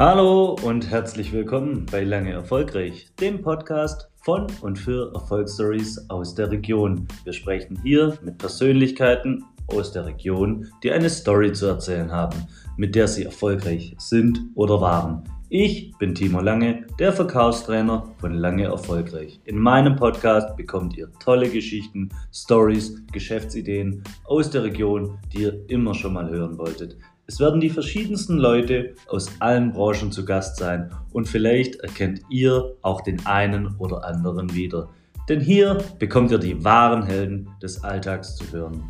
Hallo und herzlich willkommen bei Lange Erfolgreich, dem Podcast von und für Erfolgsstories aus der Region. Wir sprechen hier mit Persönlichkeiten aus der Region, die eine Story zu erzählen haben, mit der sie erfolgreich sind oder waren. Ich bin Timo Lange, der Verkaufstrainer von Lange Erfolgreich. In meinem Podcast bekommt ihr tolle Geschichten, Stories, Geschäftsideen aus der Region, die ihr immer schon mal hören wolltet. Es werden die verschiedensten Leute aus allen Branchen zu Gast sein und vielleicht erkennt ihr auch den einen oder anderen wieder. Denn hier bekommt ihr die wahren Helden des Alltags zu hören.